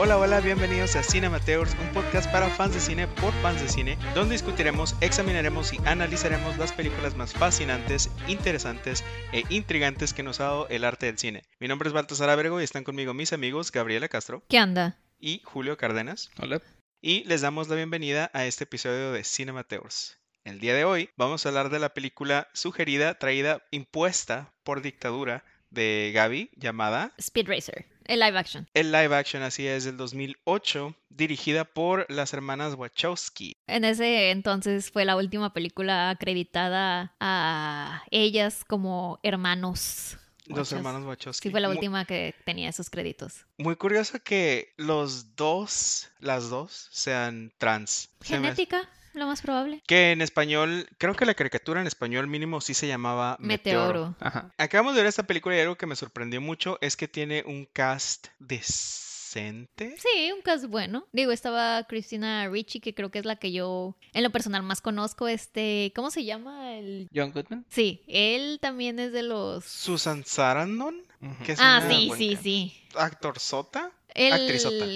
Hola, hola, bienvenidos a Cinemateurs, un podcast para fans de cine por fans de cine, donde discutiremos, examinaremos y analizaremos las películas más fascinantes, interesantes e intrigantes que nos ha dado el arte del cine. Mi nombre es Baltasar Abrego y están conmigo mis amigos Gabriela Castro ¿Qué anda? y Julio Cárdenas. Hola. Y les damos la bienvenida a este episodio de Cinemateurs. El día de hoy vamos a hablar de la película sugerida, traída, impuesta por dictadura de Gaby, llamada Speed Racer, el live action. El live action, así es, del 2008, dirigida por las hermanas Wachowski. En ese entonces fue la última película acreditada a ellas como hermanos. Los Wachowski. hermanos Wachowski. Sí, fue la última que tenía esos créditos. Muy curioso que los dos, las dos, sean trans. Genética, lo más probable. Que en español, creo que la caricatura en español mínimo sí se llamaba Meteoro. Meteoro. Ajá. Acabamos de ver esta película y algo que me sorprendió mucho es que tiene un cast decente. Sí, un caso bueno. Digo, estaba Christina Ricci, que creo que es la que yo en lo personal más conozco. Este, ¿cómo se llama? El... John Goodman. Sí, él también es de los... Susan Sarandon, que es Ah, sí, sí, sí. actor sota. El, Actrizota.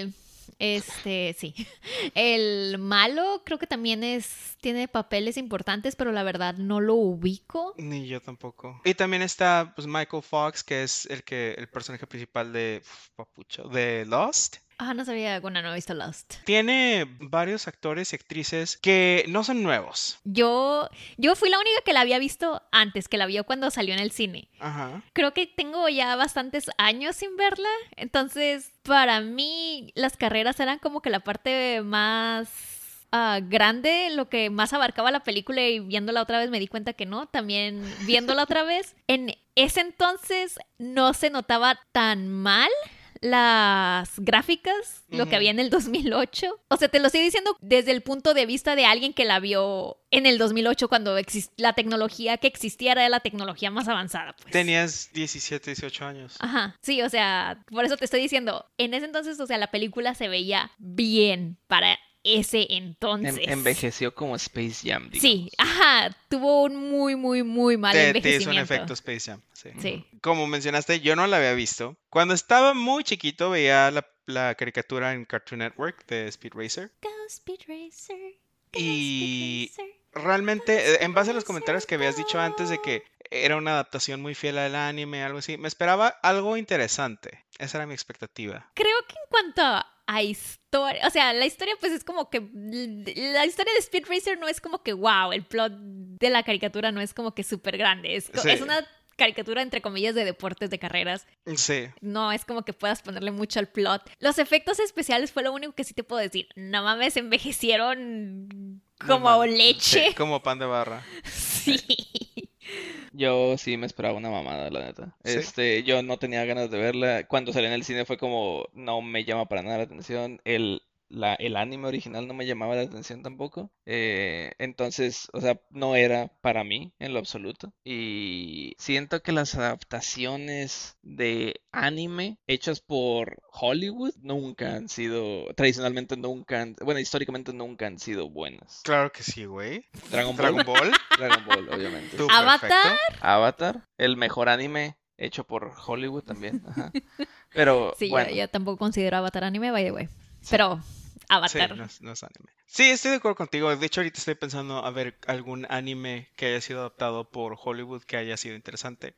Este, sí. El malo creo que también es tiene papeles importantes, pero la verdad no lo ubico. Ni yo tampoco. Y también está pues Michael Fox, que es el que el personaje principal de uf, papucho, de Lost. Ah, no sabía, bueno, no he visto Lost. Tiene varios actores y actrices que no son nuevos. Yo, yo fui la única que la había visto antes, que la vio cuando salió en el cine. Ajá. Creo que tengo ya bastantes años sin verla, entonces para mí las carreras eran como que la parte más ah, grande, lo que más abarcaba la película y viéndola otra vez me di cuenta que no, también viéndola otra vez, en ese entonces no se notaba tan mal las gráficas, lo que había en el 2008. O sea, te lo estoy diciendo desde el punto de vista de alguien que la vio en el 2008 cuando la tecnología que existía era la tecnología más avanzada. Pues. Tenías 17, 18 años. Ajá, sí, o sea, por eso te estoy diciendo, en ese entonces, o sea, la película se veía bien para ese entonces. Envejeció como Space Jam. Sí, ajá, tuvo un muy, muy, muy mal Te, te hizo un envejecimiento. efecto Space Jam. Sí. Sí. Como mencionaste, yo no la había visto. Cuando estaba muy chiquito veía la, la caricatura en Cartoon Network de Speed Racer. Go Speed Racer, go Y Speed Racer. realmente, eh, en base a los comentarios que habías dicho antes de que era una adaptación muy fiel al anime, algo así, me esperaba algo interesante. Esa era mi expectativa. Creo que en cuanto a, a historia, o sea, la historia pues es como que, la historia de Speed Racer no es como que, wow, el plot de la caricatura no es como que súper grande, es, co- Sí. es una caricatura entre comillas de deportes, de carreras. Sí, No es como que puedas ponerle mucho al plot. Los efectos especiales fue lo único que sí te puedo decir. No mames, envejecieron como leche. Sí, como pan de barra. Sí. Yo sí me esperaba una mamada, la neta. ¿Sí? Este, yo no tenía ganas de verla. Cuando salí en el cine fue como, no me llama para nada la atención. El, la, el anime original no me llamaba la atención tampoco. Eh, entonces, o sea, no era para mí en lo absoluto. Y siento que las adaptaciones de anime hechas por Hollywood nunca han sido, tradicionalmente nunca han, bueno, históricamente nunca han sido buenas. Claro que sí, güey. Dragon Ball, Dragon Ball. Dragon Ball, obviamente. tú, Avatar. Avatar, el mejor anime hecho por Hollywood también. ajá. Pero Sí, yo- bueno, yo, tampoco considero Avatar anime, by the way. Pero Avatar. Sí, estoy de acuerdo contigo. De hecho, ahorita estoy pensando a ver algún anime que haya sido adaptado por Hollywood que haya sido interesante.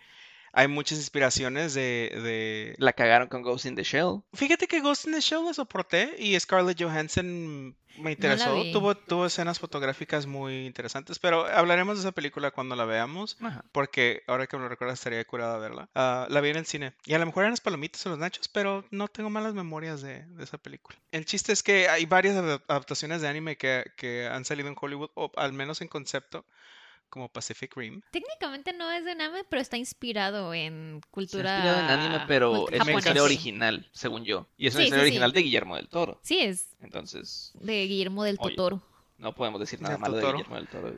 Hay muchas inspiraciones de, de... la cagaron con Ghost in the Shell. Fíjate que Ghost in the Shell lo soporté y Scarlett Johansson me interesó. Tuvo, tuvo escenas fotográficas muy interesantes, pero hablaremos de esa película cuando la veamos. Ajá. Porque ahora que me lo recuerdas estaría curada verla. Ah, la vi en el cine. Y a lo mejor eran las palomitas o los nachos, pero no tengo malas memorias de, de esa película. El chiste es que hay varias adap- adaptaciones de anime que, que han salido en Hollywood, o al menos en concepto, como Pacific Rim. Técnicamente no es de anime, pero está inspirado en cultura. inspirado en anime, pero es una historia original, según yo. Y es una Sí, historia sí, sí. original de Guillermo del Toro. Sí, es Entonces, de Guillermo del Oye. Totoro. no podemos decir nada malo de. Guillermo del Toro.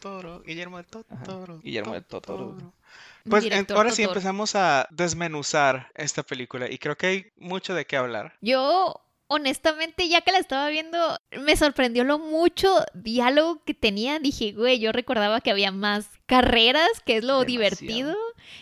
Totoro, Guillermo del Totoro. Guillermo del Totoro. Pues en- ahora sí empezamos a desmenuzar esta película y creo que hay mucho de qué hablar. Yo, honestamente, ya que la estaba viendo, me sorprendió lo mucho diálogo que tenía. Dije, güey, yo recordaba que había más carreras, que es lo Demasiado. divertido.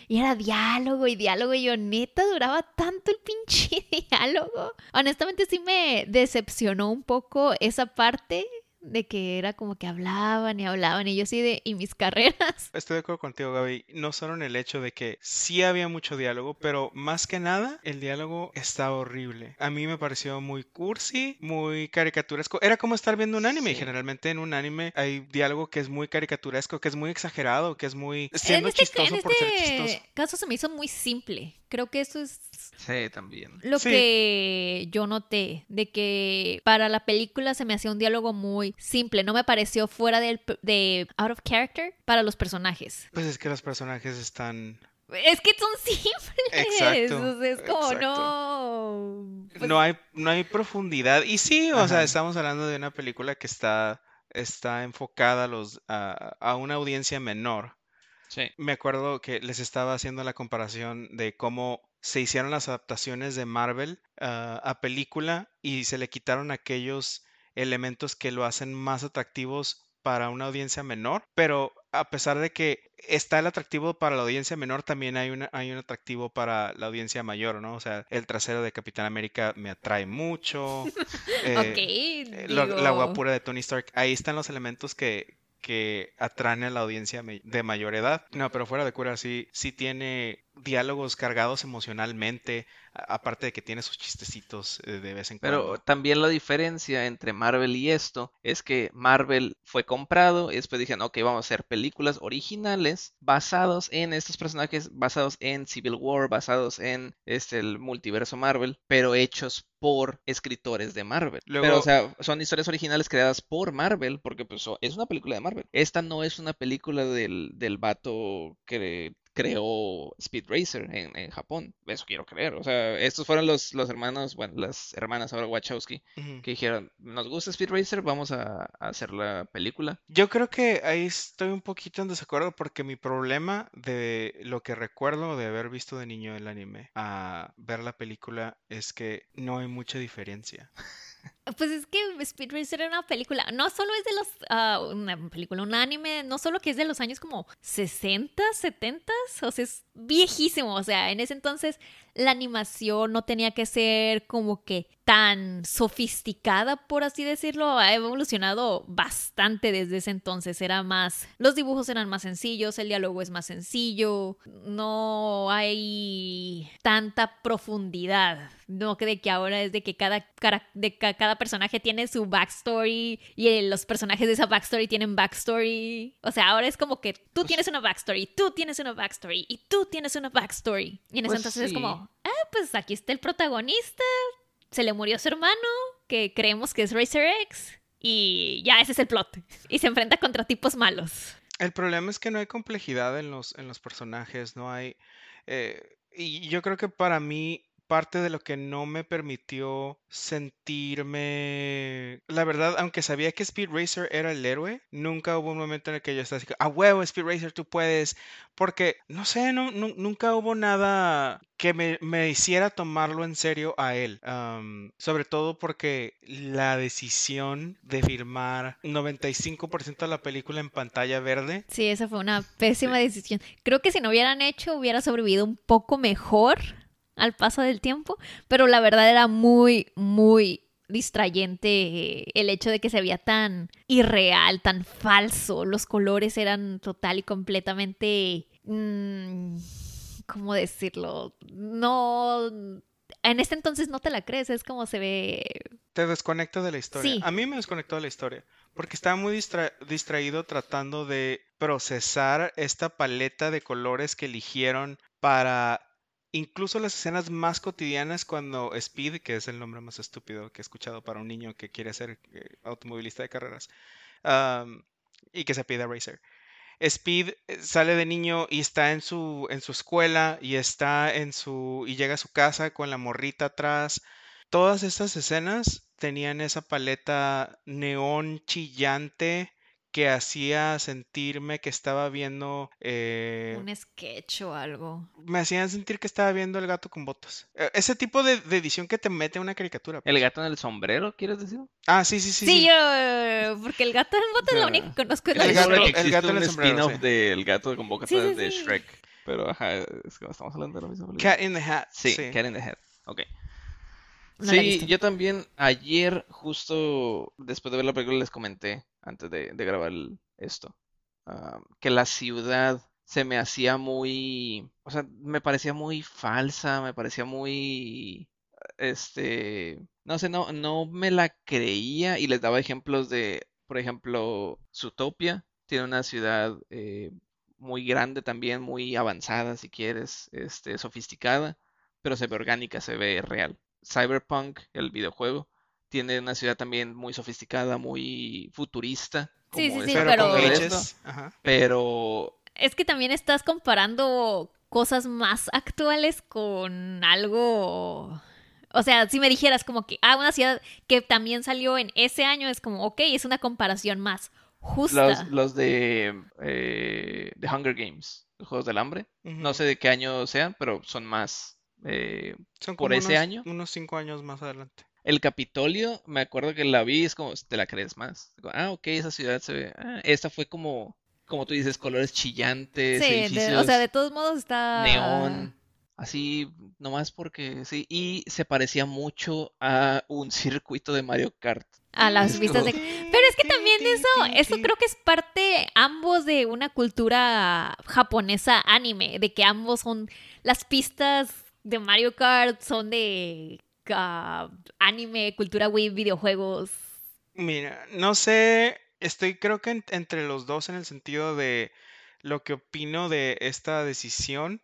Y era diálogo y diálogo. Y yo, neta, duraba tanto el pinche diálogo. Honestamente, sí me decepcionó un poco esa parte de que era como que hablaban y hablaban. Y yo sí de, ¿y mis carreras? Estoy de acuerdo contigo, Gaby. No solo en el hecho de que sí había mucho diálogo, pero más que nada, el diálogo estaba horrible. A mí me pareció muy cursi, muy caricaturesco. Era como estar viendo un anime. y Sí. Generalmente en un anime hay diálogo que es muy caricaturesco, que es muy exagerado, que es muy... siendo en este, chistoso en por ser este chistoso. caso se me hizo muy simple. Creo que eso es Sí, también. lo Sí. que yo noté, de que para la película se me hacía un diálogo muy simple, no me pareció fuera del, de out of character para los personajes. Pues es que los personajes están... Es que son simples. Exacto, o sea, es como exacto. no. pues, No hay, no hay profundidad. Y sí, o sea, estamos hablando de una película que está, está enfocada a, los, a, a una audiencia menor. Sí. Me acuerdo que les estaba haciendo la comparación de cómo se hicieron las adaptaciones de Marvel ah, a película y se le quitaron aquellos elementos que lo hacen más atractivos para una audiencia menor, pero a pesar de que está el atractivo para la audiencia menor, también hay, una, hay un atractivo para la audiencia mayor, ¿no? O sea, el trasero de Capitán América me atrae mucho. eh, ok, eh, la digo, guapura de Tony Stark. Ahí están los elementos que, que atraen a la audiencia de mayor edad. No, pero fuera de cura, sí, sí tiene diálogos cargados emocionalmente, aparte de que tiene sus chistecitos eh, de vez en Pero cuando. también la diferencia entre Marvel y esto es que Marvel fue comprado y después dijeron, ok, vamos a hacer películas originales basados en estos personajes, basados en Civil War, basados en este, el multiverso Marvel, pero hechos por escritores de Marvel. Pero, o sea, son historias originales creadas por Marvel, porque pues, es una película de Marvel. Esta no es una película del, del vato que creó Speed Racer en, en Japón. Eso quiero creer. O sea, estos fueron los, los hermanos, bueno, las hermanas ahora Wachowski, Ujú. que dijeron, nos gusta Speed Racer, vamos a, a hacer la película. Yo creo que ahí estoy un poquito en desacuerdo porque mi problema de lo que recuerdo de haber visto de niño el anime a ver la película es que no hay mucha diferencia. Pues es que Speed Racer era una película, no solo es de los, ah, una película, un anime, no solo que es de los años como 60, 70, o sea, es viejísimo, o sea, en ese entonces la animación no tenía que ser como que tan sofisticada, por así decirlo, ha evolucionado bastante desde ese entonces, era más, los dibujos eran más sencillos, el diálogo es más sencillo, no hay tanta profundidad, no que de que ahora es de que cada, de ca- cada personaje tiene su backstory y eh, los personajes de esa backstory tienen backstory, o sea, ahora es como que tú Pues- tienes una backstory, tú tienes una backstory y tú tienes una backstory, y en ese Pues entonces es como, ah, pues aquí está el protagonista, se le murió su hermano, que creemos que es Racer X. Y ya ese es el plot. Y se enfrenta contra tipos malos. El problema es que no hay complejidad en los, en los personajes, no hay... eh, y yo creo que para mí parte de lo que no me permitió sentirme... La verdad, aunque sabía que Speed Racer era el héroe, nunca hubo un momento en el que yo estaba así, a huevo, Speed Racer, tú puedes. Porque, no sé, no, nunca hubo nada que me, me hiciera tomarlo en serio a él. Sobre todo porque la decisión de firmar 95% de la película en pantalla verde Sí, esa fue una pésima decisión. Creo que si no hubieran hecho, hubiera sobrevivido un poco mejor al paso del tiempo. Pero la verdad era muy, muy distrayente eh, el hecho de que se veía tan irreal, tan falso. Los colores eran total y completamente... mm, ¿Cómo decirlo? No... En este entonces no te la crees, es como se ve... te desconecta de la historia. Sí. A mí me desconectó de la historia porque estaba muy distra- distraído tratando de procesar esta paleta de colores que eligieron para incluso las escenas más cotidianas cuando Speed, que es el nombre más estúpido que he escuchado para un niño que quiere ser eh, automovilista de carreras, y que se pide racer. Speed eh, sale de niño y está en su, en su escuela y está en su y llega a su casa con la morrita atrás. Todas estas escenas tenían esa paleta neón chillante que hacía sentirme que estaba viendo... eh, Un sketch o algo. me hacían sentir que estaba viendo el gato con botas. Eh, Ese tipo de, de edición que te mete una caricatura. ¿El pues. gato en el sombrero, quieres decir? Ah, sí, sí, sí. Sí, sí. yo, porque el gato en botas es lo único que conozco. El la gato- el gato en el sombrero, spin-off sí. del gato con boca Sí, sí, de sí. Shrek. Pero ajá, es que no estamos hablando de la misma película. Cat in the Hat. Sí, sí. Cat in the Hat. Ok. No Sí, yo también ayer, justo después de ver la película, les comenté, antes de, grabar esto, ah, que la ciudad se me hacía muy, o sea, me parecía muy falsa, me parecía muy, este, no sé, no, no me la creía y les daba ejemplos de, por ejemplo, Zootopia tiene una ciudad eh, muy grande también, muy avanzada, si quieres, este, sofisticada, pero se ve orgánica, se ve real. Cyberpunk, el videojuego, tiene una ciudad también muy sofisticada, muy futurista, Sí, como sí, sí, Pero pero- con Ajá. Es que también estás comparando cosas más actuales con algo. O sea, si me dijeras como que, ah, una ciudad que también salió en ese año, es como, ok, es una comparación más justa. los, los de eh, The Hunger Games, los Juegos del Hambre, no sé de qué año sean, pero son más eh, Son por como ese unos- año. Unos cinco años más adelante. El Capitolio, me acuerdo que la vi, es como, te la crees más. Ah, ok, esa ciudad se ve. ah, esta fue como, como tú dices, colores chillantes, Sí, de- o sea, de todos modos está. neón, así, nomás porque sí. Y se parecía mucho a un circuito de Mario Kart. A las Es vistas de. Pero es que también eso, eso creo que es parte ambos de una cultura japonesa anime, de que ambos son las pistas de Mario Kart son de anime, cultura Wii, videojuegos. Mira, no sé, estoy creo que en- entre los dos en el sentido de lo que opino de esta decisión,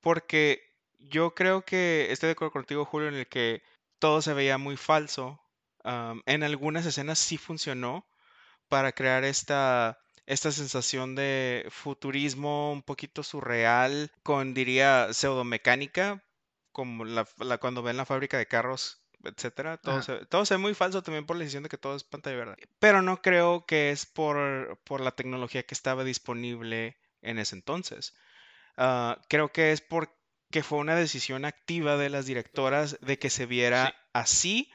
porque yo creo que estoy de acuerdo contigo, Julio, en el que todo se veía muy falso. En algunas escenas sí funcionó para crear esta, esta sensación de futurismo un poquito surreal, con, diría, pseudomecánica, como la, la- cuando ven la fábrica de carros, etcétera. Todo se, todo se ve muy falso también por la decisión de que todo es pantalla verde. Pero no creo que es por, por la tecnología que estaba disponible en ese entonces. Ah, creo que es porque fue una decisión activa de las directoras de que se viera Sí. así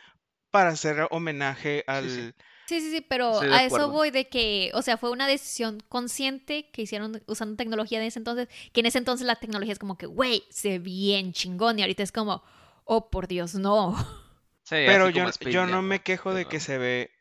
para hacer homenaje al... sí. Sí, sí, sí, pero Estoy de a eso voy de que, o sea, fue una decisión consciente que hicieron usando tecnología de ese entonces, que en ese entonces la tecnología es como que, güey, se ve bien chingón y ahorita es como, oh, por Dios, no. Sí, Pero yo, yo no me quejo de pero- que se ve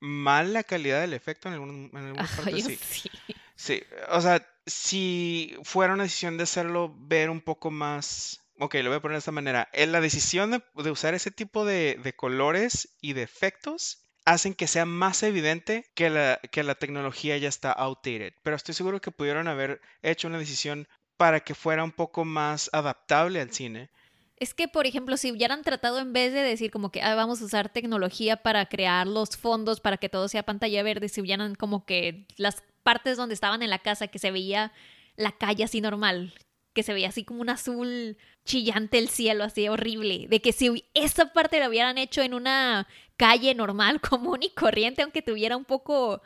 mal la calidad del efecto en, algún- en algunas Ajá, partes, sí. sí. Sí, o sea, si fuera una decisión de hacerlo ver un poco más... Ok, lo voy a poner de esta manera. La decisión de, de usar ese tipo de, de colores y de efectos hacen que sea más evidente que la, que la tecnología ya está outdated. Pero estoy seguro que pudieron haber hecho una decisión para que fuera un poco más adaptable al cine. Es que, por ejemplo, si hubieran tratado en vez de decir como que "Ah, vamos a usar tecnología para crear los fondos para que todo sea pantalla verde, si hubieran como que las partes donde estaban en la casa que se veía la calle así normal, que se veía así como un azul chillante el cielo, así horrible, de que si esa parte la hubieran hecho en una calle normal, común y corriente, aunque tuviera un poco,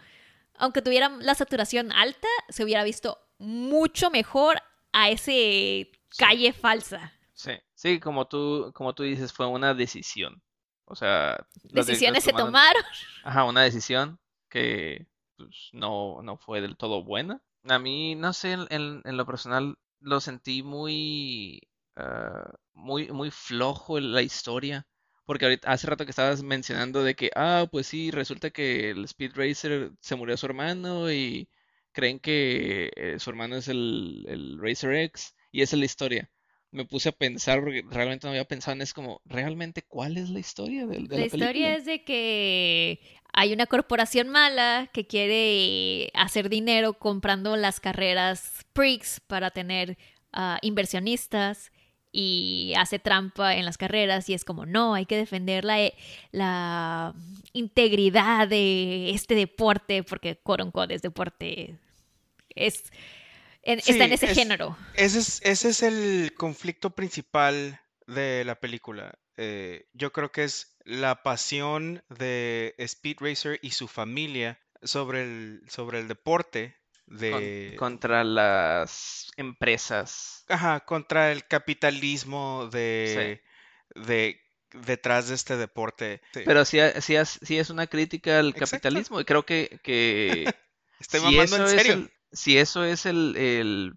aunque tuviera la saturación alta, se hubiera visto mucho mejor a ese calle falsa. Sí, sí, como tú, como tú dices, fue una decisión. O sea, Decisiones se tomaron-. Ajá, una decisión que pues, no, no fue del todo buena. A mí, no sé, en, en- lo personal lo sentí muy, ah, muy, muy flojo en la historia. Porque ahorita, hace rato que estabas mencionando de que, ah, pues sí, resulta que el Speed Racer se murió su hermano y creen que eh, su hermano es el, el Racer X y esa es la historia. Me puse a pensar porque realmente no había pensado en eso como, ¿realmente cuál es la historia de, de La la historia es de que hay una corporación mala que quiere hacer dinero comprando las carreras Prix para tener ah, inversionistas y hace trampa en las carreras y es como, no, hay que defender la, e- la integridad de este deporte porque, quote unquote, es deporte. Es, en- está en ese es- género. Ese es, ese es el conflicto principal de la película. Eh, yo creo que es la pasión de Speed Racer y su familia sobre el, sobre el deporte Con- contra las empresas. Ajá, contra el capitalismo de, de detrás de este deporte. Sí. Pero sí, sí, es una crítica al Exacto. capitalismo y creo que, que Estoy si mamando en eso es el, si eso es el, el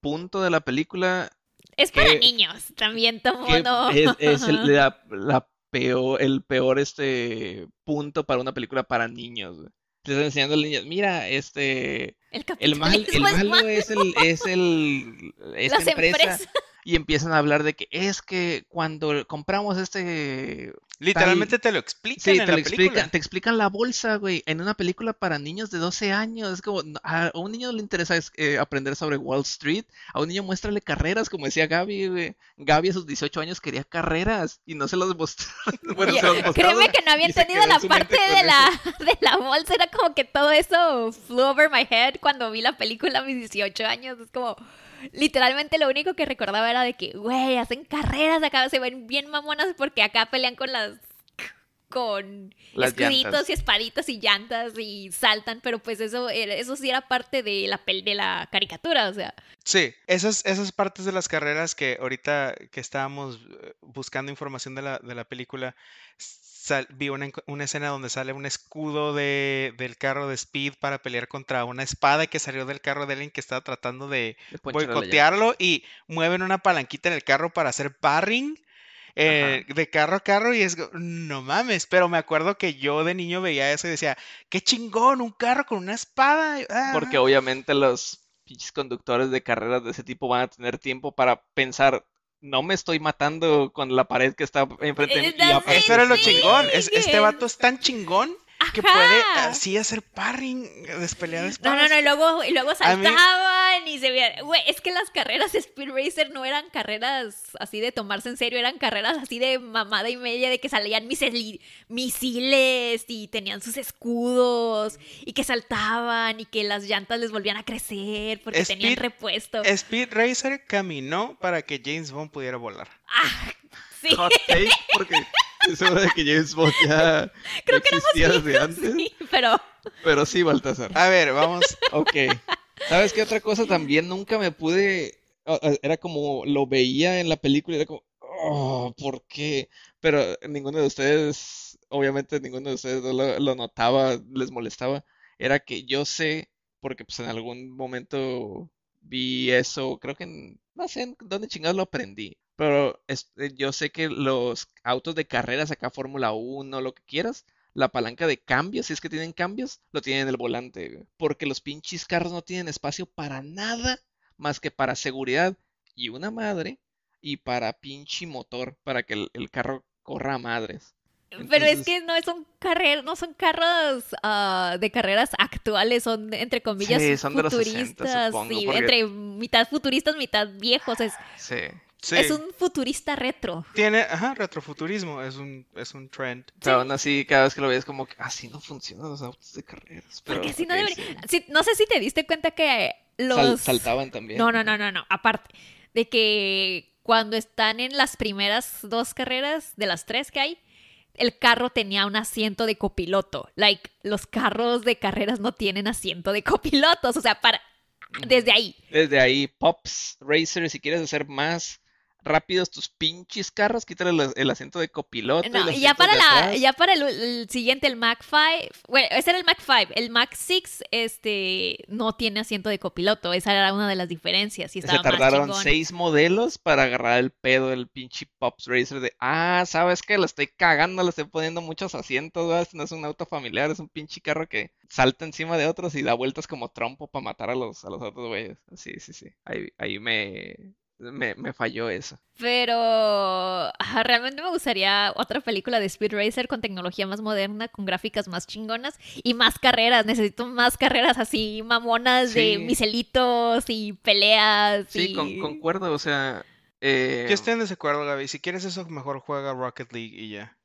punto de la película, Es para niños también, todo que mundo. es, es el, la, la peor, el peor este punto para una película para niños. están enseñando a los niños, mira, este, El el mal, el es malo es el, es el, esta Las empresa. Y empiezan a hablar de que es que cuando compramos este Literalmente te lo explican Sí, en te la lo película. explican, te explican la bolsa, güey, en una película para niños de 12 años. Es como, a un niño no le interesa es- eh, aprender sobre Wall Street, a un niño muéstrale carreras, como decía Gaby, güey. Gaby a sus 18 años quería carreras y no se los mostró. Bueno, se Créeme que no había entendido en la parte de eso. la, de la bolsa. Era como que todo eso flew over my head cuando vi la película a mis 18 años. Es como, literalmente lo único que recordaba era de que, güey, hacen carreras acá, se ven bien mamonas porque acá pelean con las con Las escuditos llantas. y espaditos y llantas y saltan, pero pues eso eso sí era parte de la de la caricatura, o sea, Sí, esas, esas partes de las carreras que ahorita que estábamos eh, buscando información de la, de la película, sal- vi una, una escena donde sale un escudo de, del carro de Speed para pelear contra una espada que salió del carro de alguien que estaba tratando de De boicotearlo y mueven una palanquita en el carro para hacer parring eh, de carro a carro y es, no mames, pero me acuerdo que yo de niño veía eso y decía, qué chingón, un carro con una espada. ah, Porque obviamente los pinches conductores de carreras de ese tipo van a tener tiempo para pensar, no me estoy matando con la pared que está enfrente de mí. Eso era lo chingón. es- este vato es tan chingón que puede así hacer parring, despelear No, espadas. no, no, y luego, y luego mí- saltaban y se veían. Güey, es que las carreras de Speed Racer no eran carreras así de tomarse en serio, eran carreras así de mamada y media, de que salían miseli- misiles y tenían sus escudos y que saltaban y que las llantas les volvían a crecer porque tenían repuesto. Speed Racer caminó para que James Bond pudiera volar. Ah, sí. Hot take, porque es hora de que James Bond ya Creo que éramos existía desde hijos, antes. sí, pero Pero sí, Baltasar. A ver, vamos. Ok. ¿Sabes qué otra cosa también nunca me pude... Era como lo veía en la película y era como, oh, ¿por qué? Pero ninguno de ustedes, obviamente ninguno de ustedes lo, lo notaba, les molestaba. Era que yo sé, porque pues en algún momento vi eso, creo que en- no sé en dónde chingados lo aprendí. Pero es- eh, yo sé que los autos de carreras acá, Fórmula 1, lo que quieras, la palanca de cambios, si es que tienen cambios, lo tienen en el volante, güey. Porque los pinches carros no tienen espacio para nada más que para seguridad y una madre y para pinche motor, para que el, el carro corra a madres. Pero es que no son carreras, no son carros ah, de carreras actuales, son entre comillas Sí, son de los 60, futuristas, supongo, sí, porque- entre mitad futuristas, mitad viejos, es, Sí. Sí. es un futurista retro. Tiene, ajá, retrofuturismo. Es un, es un trend. Pero aún así, cada vez que lo ves como que así no funcionan los autos de carreras. Pero, Porque si no ok, debería- sí. sí, no sé si te diste cuenta que los Sal- saltaban también. No, no, no, no, no, aparte de que cuando están en las primeras dos carreras de las tres que hay, el carro tenía un asiento de copiloto. Like, los carros de carreras no tienen asiento de copilotos, o sea, para desde ahí. Desde ahí, Pops Racer, si quieres hacer más rápidos tus pinches carros, quítale el, el asiento de copiloto. No, y ya para la, ya para el, el siguiente, el Mac 5, bueno, ese era el Mac 5, el Mac 6, este, no tiene asiento de copiloto, esa era una de las diferencias, y Se estaba tardaron seis modelos para agarrar el pedo del pinche Pops Racer de, ah, ¿sabes qué? Le estoy cagando, le estoy poniendo muchos asientos, ¿verdad? Este no es un auto familiar, es un pinche carro que salta encima de otros y da vueltas como trompo para matar a los, a los otros güeyes. Sí, sí, sí. Ahí, ahí me, me, me falló eso. Pero ajá, realmente me gustaría otra película de Speed Racer con tecnología más moderna, con gráficas más chingonas y más carreras. Necesito más carreras así mamonas de miselitos y peleas. Sí, y... con- concuerdo, o sea, eh, Yo estoy en desacuerdo, Gaby. Si quieres eso, mejor juega Rocket League y ya.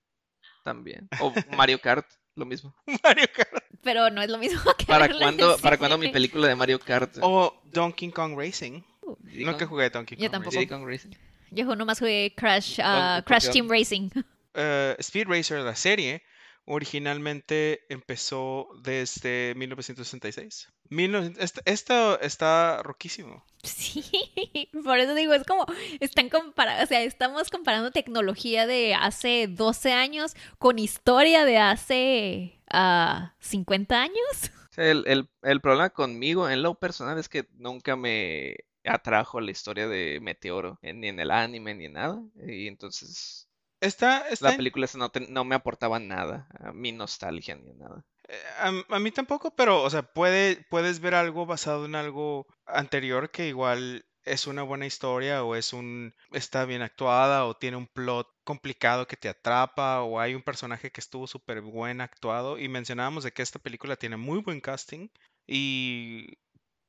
también. O Mario Kart, lo mismo. Mario Kart. Pero no es lo mismo que ¿Para cuándo, para cuándo mi película de Mario Kart? O Donkey Kong Racing. Diddy Nunca Kong- jugué Donkey Kong Yo tampoco. Racing. Kong Racing. Yo nomás jugué Crash, ah, ¿Por qué? Crash Team Racing. Eh, Speed Racer, la serie, originalmente empezó desde 1966. 19 est- Esto está roquísimo. Sí, por eso digo, es como, están comparando, o sea, estamos comparando tecnología de hace 12 años con historia de hace ah, 50 años. O sea, el, el- el problema conmigo en lo personal es que nunca me atrajo la historia de Meteoro, eh, ni en el anime, ni en nada. Y entonces Está, está la película no, te- no me aportaba nada, a mi nostalgia ni nada. eh, a, a mí tampoco, pero, o sea, puede, puedes ver algo basado en algo anterior que igual es una buena historia o es un, está bien actuada o tiene un plot complicado que te atrapa o hay un personaje que estuvo súper buen actuado y mencionábamos de que esta película tiene muy buen casting y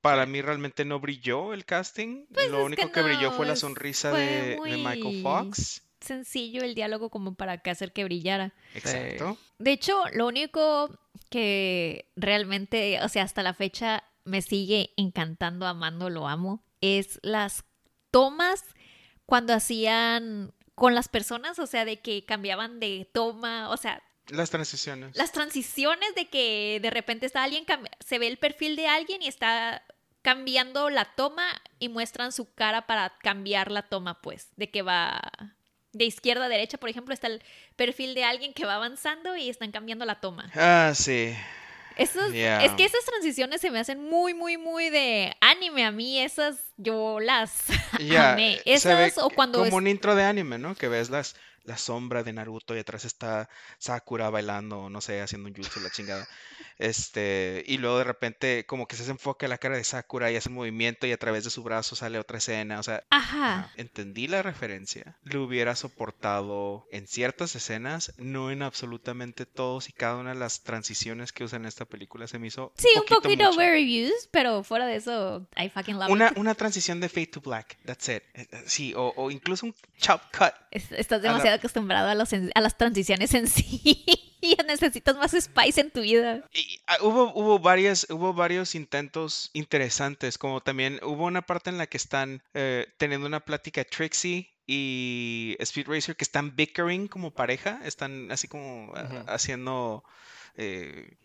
para mí realmente no brilló el casting. Pues Lo único que que brilló fue la sonrisa fue de, de Michael Fox. Sencillo el diálogo como para que hacer que brillara. Exacto. De hecho, lo único que realmente, o sea, hasta la fecha me sigue encantando, amando, lo amo, es las tomas cuando hacían con las personas, o sea, de que cambiaban de toma, o sea, Las transiciones. las transiciones de que de repente está alguien, se ve el perfil de alguien y está cambiando la toma y muestran su cara para cambiar la toma, pues, de que va de izquierda a derecha, por ejemplo, está el perfil de alguien que va avanzando y están cambiando la toma. Ah, sí. Esos- Yeah. Es que esas transiciones se me hacen muy, muy, muy de anime. A mí esas yo las amé. ve Esas o cuando como es- un intro de anime, ¿no? Que ves las, la sombra de Naruto y atrás está Sakura bailando, no sé, haciendo un jutsu, la chingada. Este, y luego de repente como que se enfoca la cara de Sakura y hace un movimiento y a través de su brazo sale otra escena, o sea, Ajá. entendí la referencia. Lo hubiera soportado en ciertas escenas, no en absolutamente todos y cada una de las transiciones que usan en esta película se me hizo Sí, un poquito mucho. overused, pero fuera de eso, I fucking love Una, it. una transición de Fade to Black, that's it. Eh, eh, Sí, o, o incluso un chop cut. Es- Estás demasiado acostumbrado a, los en- a las transiciones en sí. y necesitas más spice en tu vida. Y, ah, hubo, hubo, varias, hubo varios intentos interesantes, como también hubo una parte en la que están eh, teniendo una plática Trixie y Speed Racer que están bickering como pareja, están así como ah, haciendo eh,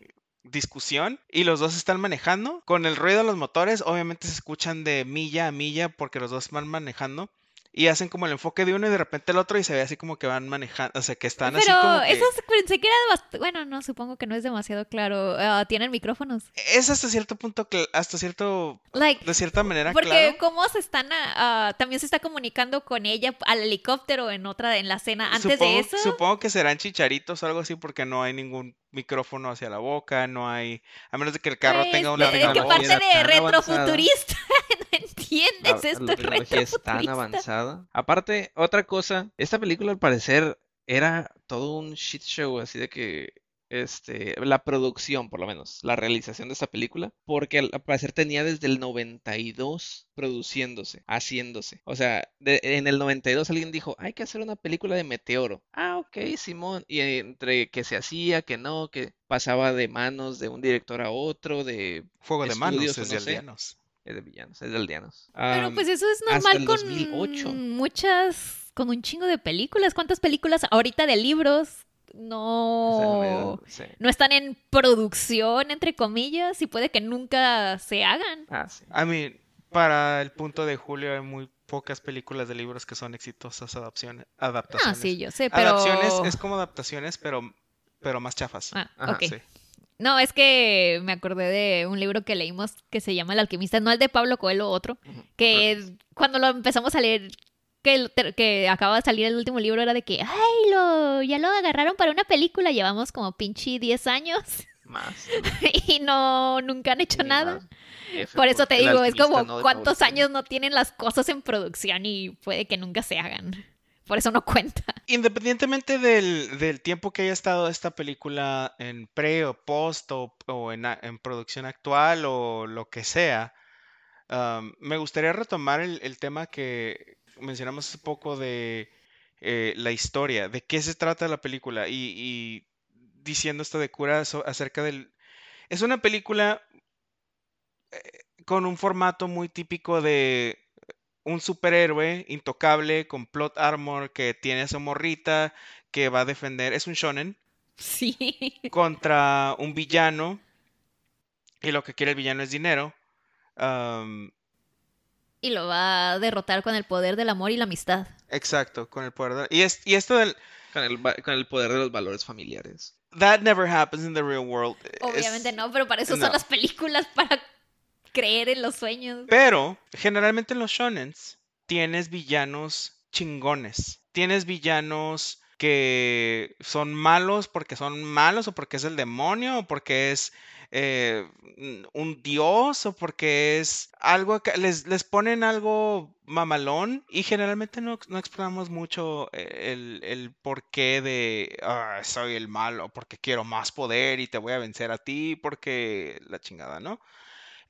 discusión y los dos están manejando. Con el ruido de los motores, obviamente se escuchan de milla a milla porque los dos van manejando. Y hacen como el enfoque de uno y de repente el otro y se ve así como que van manejando, o sea, que están así Pero como que... eso se- pensé que era bast- Bueno, no, supongo que no es demasiado claro. Ah, Tienen micrófonos. Es hasta cierto punto, hasta cierto Like, de cierta manera, Porque claro. cómo se están, ah, también se está comunicando con ella al helicóptero en otra, en la escena. Antes supongo, de eso, supongo que serán chicharitos o algo así porque no hay ningún micrófono hacia la boca, no hay, a menos de que el carro pues, tenga una es que parte de retrofuturista, no La, entiendes esto la tecnología es tan avanzada. Aparte, otra cosa, esta película al parecer era todo un shit show, así de que este, la producción, por lo menos, la realización de esta película, porque al parecer tenía desde el 92 produciéndose, haciéndose. O sea, de- en el 92 alguien dijo, hay que hacer una película de Meteoro. Ah, ok, Simón. Y entre que se hacía, que no, que pasaba de manos de un director a otro, de, Fuego de manos desde no sé. aldeanos. Es de villanos, es de aldeanos. Pero pues eso es normal con 2008. muchas, con un chingo de películas. ¿Cuántas películas ahorita de libros o sea, no, me- sí. no están en producción, entre comillas, y puede que nunca se hagan? Ah, sí. I mean, para el punto de Julio hay muy pocas películas de libros que son exitosas adaptaciones, Ah, adaptaciones. sí, yo sé, pero... Adaptaciones es como adaptaciones, pero, pero más chafas. Ah, Ajá, ok. Sí. No, es que me acordé de un libro que leímos que se llama El alquimista, no el de Pablo Coelho, otro, que cuando lo empezamos a leer, que, que acaba de salir el último libro, era de que, ay, lo, ya lo agarraron para una película, llevamos como pinche 10 años Más. y no, nunca han hecho ni nada. F Por eso te digo, es como no cuántos años no tienen las cosas en producción y puede que nunca se hagan. Por eso no cuenta. Independientemente del, tiempo que haya estado esta película en pre o post o, en, producción actual o lo que sea, um, me gustaría retomar el, tema que mencionamos hace poco de eh, la historia, de qué se trata la película y, diciendo esto de cura acerca del... Es una película eh, con un formato muy típico de un superhéroe intocable con plot armor que tiene a su morrita que va a defender. Es un shonen. Sí. contra un villano y lo que quiere el villano es dinero. Y lo va a derrotar con el poder del amor y la amistad. exacto, con el poder. de- y, es, y esto del... Con el, con el poder de los valores familiares. That never happens in the real world. Obviamente Es- no, pero para eso no. son las películas, para creer en los sueños. Pero generalmente en los shonens tienes villanos chingones. Tienes villanos que son malos porque son malos o porque es el demonio o porque es eh, un dios o porque es algo acá- les, les ponen algo mamalón y generalmente no, no exploramos mucho eh, el, el porqué de "Ah, soy el malo porque quiero más poder y te voy a vencer a ti porque la chingada, ¿no?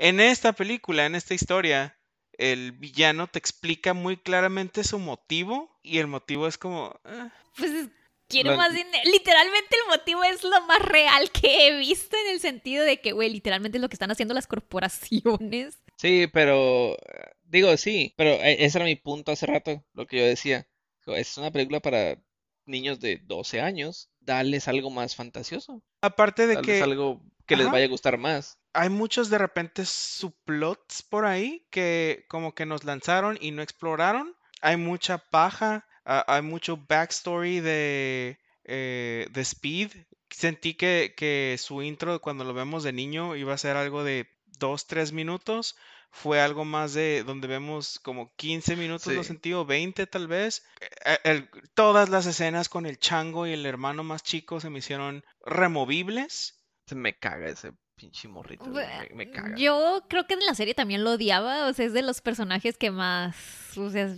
En esta película, en esta historia, el villano te explica muy claramente su motivo y el motivo es como... "Ah". Pues es- quiero más dinero. Literalmente el motivo es lo más real que he visto en el sentido de que, güey, literalmente es lo que están haciendo las corporaciones. Sí, pero digo, sí, pero eh, ese era mi punto hace rato, lo que yo decía. Es una película para niños de 12 años, darles algo más fantasioso, Aparte de darles que algo que les vaya a gustar más. hay muchos de repente subplots por ahí que como que nos lanzaron y no exploraron. Hay mucha paja, ah, hay mucho backstory de, eh, de Speed. Sentí que, que su intro cuando lo vemos de niño iba a ser algo de dos, tres minutos. Fue algo más de donde vemos como 15 minutos, lo sentí, o 20 tal vez. Eh, el- todas las escenas con el chango y el hermano más chico se me hicieron removibles. Me caga ese pinche morrito, me, me caga. Yo creo que en la serie también lo odiaba, o sea, es de los personajes que más, o sea,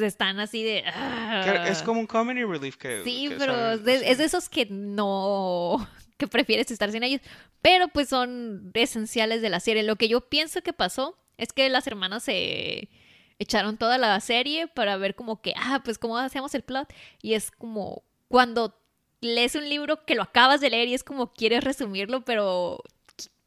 están así de... Que Es "Ah". como un comedy relief que... Sí, que pero de, es de esos que no, que prefieres estar sin ellos, pero pues son esenciales de la serie. Lo que yo pienso que pasó es que las hermanas se echaron toda la serie para ver como que, ah, pues cómo hacemos el plot, y es como cuando lees un libro que lo acabas de leer y es como quieres resumirlo, pero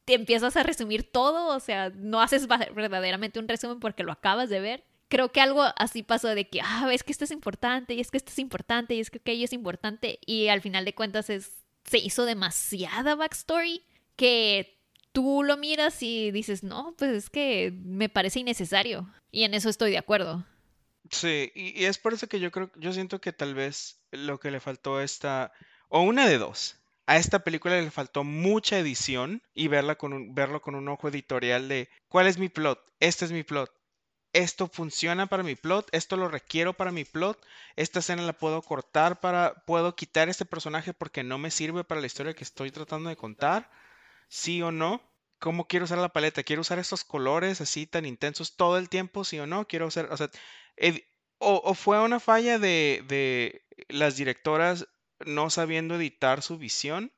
te empiezas a resumir todo, o sea, no haces verdaderamente un resumen porque lo acabas de ver. Creo que algo así pasó de que, ah, es que esto es importante, y es que esto es importante, y es que aquello es importante, y al final de cuentas es, se hizo demasiada backstory que tú lo miras y dices, no, pues es que me parece innecesario. Y en eso estoy de acuerdo. Sí, y, es por eso que yo creo, yo siento que tal vez lo que le faltó a esta, o una de dos, a esta película le faltó mucha edición y verla con un, verlo con un ojo editorial de cuál es mi plot, este es mi plot, esto funciona para mi plot, esto lo requiero para mi plot, esta escena la puedo cortar para, puedo quitar este personaje porque no me sirve para la historia que estoy tratando de contar, sí o no. ¿Cómo quiero usar la paleta? ¿Quiero usar estos colores así tan intensos todo el tiempo? ¿Sí o no? Quiero usar, o sea, o, o fue una falla de, de las directoras no sabiendo editar su visión,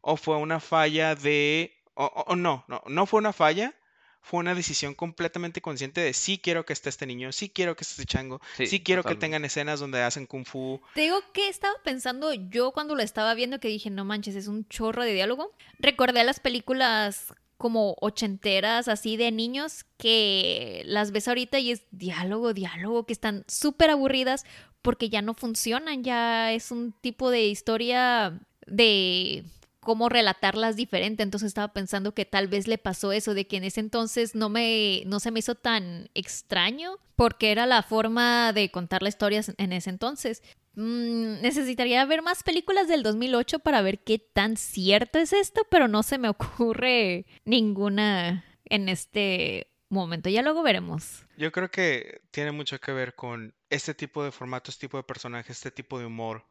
o fue una falla de, o, no, no, no fue una falla, fue una decisión completamente consciente de sí quiero que esté este niño, sí quiero que esté este chango, sí, Sí, quiero que tengan escenas donde hacen kung fu. Te digo que estaba pensando yo cuando lo estaba viendo que dije, no manches, es un chorro de diálogo. Recordé las películas como ochenteras, así de niños, que las ves ahorita y es diálogo, diálogo, que están súper aburridas porque ya no funcionan, ya es un tipo de historia de cómo relatarlas diferente. Entonces estaba pensando que tal vez le pasó eso, de que en ese entonces no me, no se me hizo tan extraño, porque era la forma de contar las historias en ese entonces. Mm, necesitaría ver más películas del 2008 para ver qué tan cierto es esto, pero no se me ocurre ninguna en este momento. Ya luego veremos. Yo creo que tiene mucho que ver con este tipo de formato, este tipo de personaje, este tipo de humor.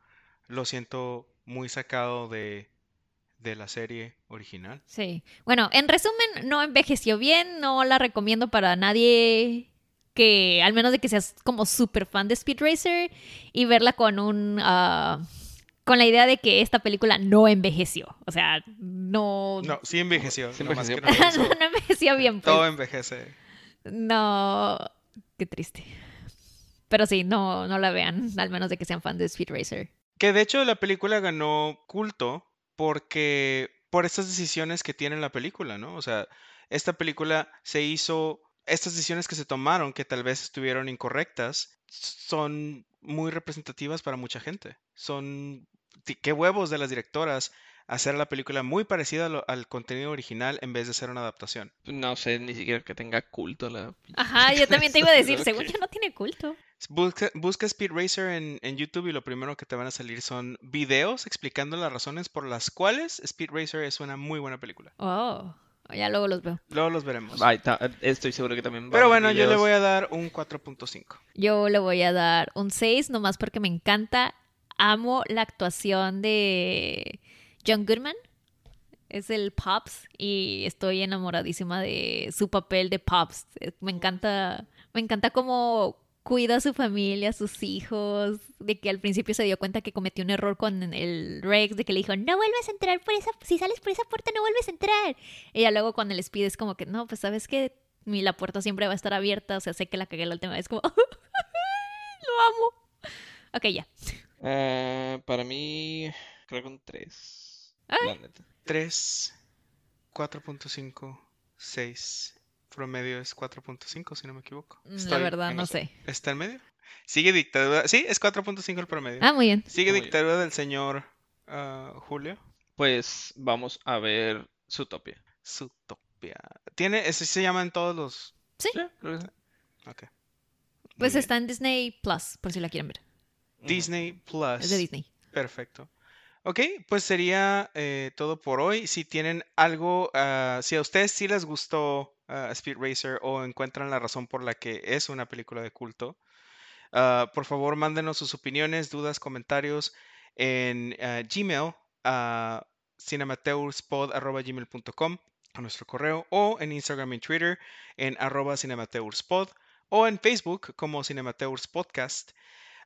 Lo siento muy sacado de, de la serie original. Sí. Bueno, en resumen, no envejeció bien, no la recomiendo para nadie que, al menos de que seas como súper fan de Speed Racer y verla con un... ah, con la idea de que esta película no envejeció. O sea, no... No, sí envejeció. Sí envejeció. no lo no, no envejeció bien. pues. Todo envejece. No, qué triste. Pero sí, no, no la vean, al menos de que sean fan de Speed Racer. Que de hecho la película ganó culto porque por estas decisiones que tiene la película, ¿no? O sea, esta película se hizo, estas decisiones que se tomaron, que tal vez estuvieron incorrectas, son muy representativas para mucha gente. Son qué huevos de las directoras hacer la película muy parecida lo- al contenido original en vez de ser una adaptación. No sé ni siquiera que tenga culto la Ajá, yo también te iba a decir, según ok. yo no tiene culto. Busca, busca Speed Racer en, en YouTube y lo primero que te van a salir son videos explicando las razones por las cuales Speed Racer es una muy buena película. Oh, ya luego los veo. Luego los veremos. Ay, estoy seguro que también va a Pero bueno, yo le voy a dar un 4.5. Yo le voy a dar un 6, nomás porque me encanta. Amo la actuación de John Goodman. Es el Pops y estoy enamoradísima de su papel de Pops. Me encanta, me encanta cómo cuida a su familia, a sus hijos, de que al principio se dio cuenta que cometió un error con el Rex, de que le dijo, no vuelves a entrar por esa, si sales por esa puerta no vuelves a entrar. Y ya luego cuando les pide es como que, no, pues sabes que la puerta siempre va a estar abierta, o sea, sé que la cagué la última vez, como, lo amo. Ok, ya. Eh, para mí, creo que un 3. Ah. La neta. 3, 4.5, 6. Promedio es 4.5, si no me equivoco. Mm, La Estoy verdad, en no eso. sé. ¿Está en medio? Sigue dictadura. Sí, es 4.5 el promedio. Ah, muy bien. Sigue Muy bien. dictadura del señor ah, Julio. Pues vamos a ver Zootopia. Zootopia. ¿Tiene, ese se llama en todos los. Sí, Sí. Muy pues bien. está en Disney Plus, por si la quieren ver. Disney Plus. Es de Disney. Perfecto. Ok, pues sería eh, todo por hoy. Si tienen algo, ah, si a ustedes sí les gustó ah, Speed Racer o encuentran la razón por la que es una película de culto, ah, por favor mándenos sus opiniones, dudas, comentarios en ah, Gmail a cinemateurspod.gmail.com a nuestro correo o en Instagram y Twitter en arroba cinemateurspod o en Facebook como Cinemateurs Podcast.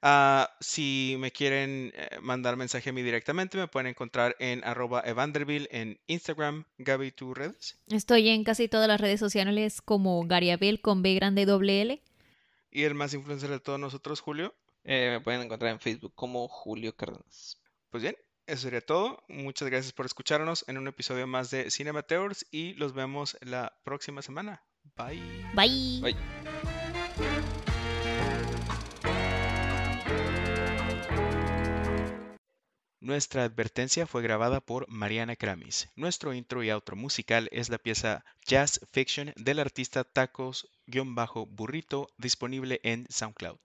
Ah, si me quieren eh, mandar mensaje a mí directamente, me pueden encontrar en arroba evanderville en Instagram. Gaby, ¿tus redes? Estoy en casi todas las redes sociales como Gariabel con B grande doble L. Y el más influencer de todos nosotros, Julio. Eh, me pueden encontrar en Facebook como Julio Cárdenas. Pues bien, eso sería todo. Muchas gracias por escucharnos en un episodio más de Cinemateurs y los vemos la próxima semana. Bye. Bye. Bye. Nuestra advertencia fue grabada por Mariana Kramis. Nuestro intro y outro musical es la pieza Jazz Fiction del artista Tacos-Burrito disponible en SoundCloud.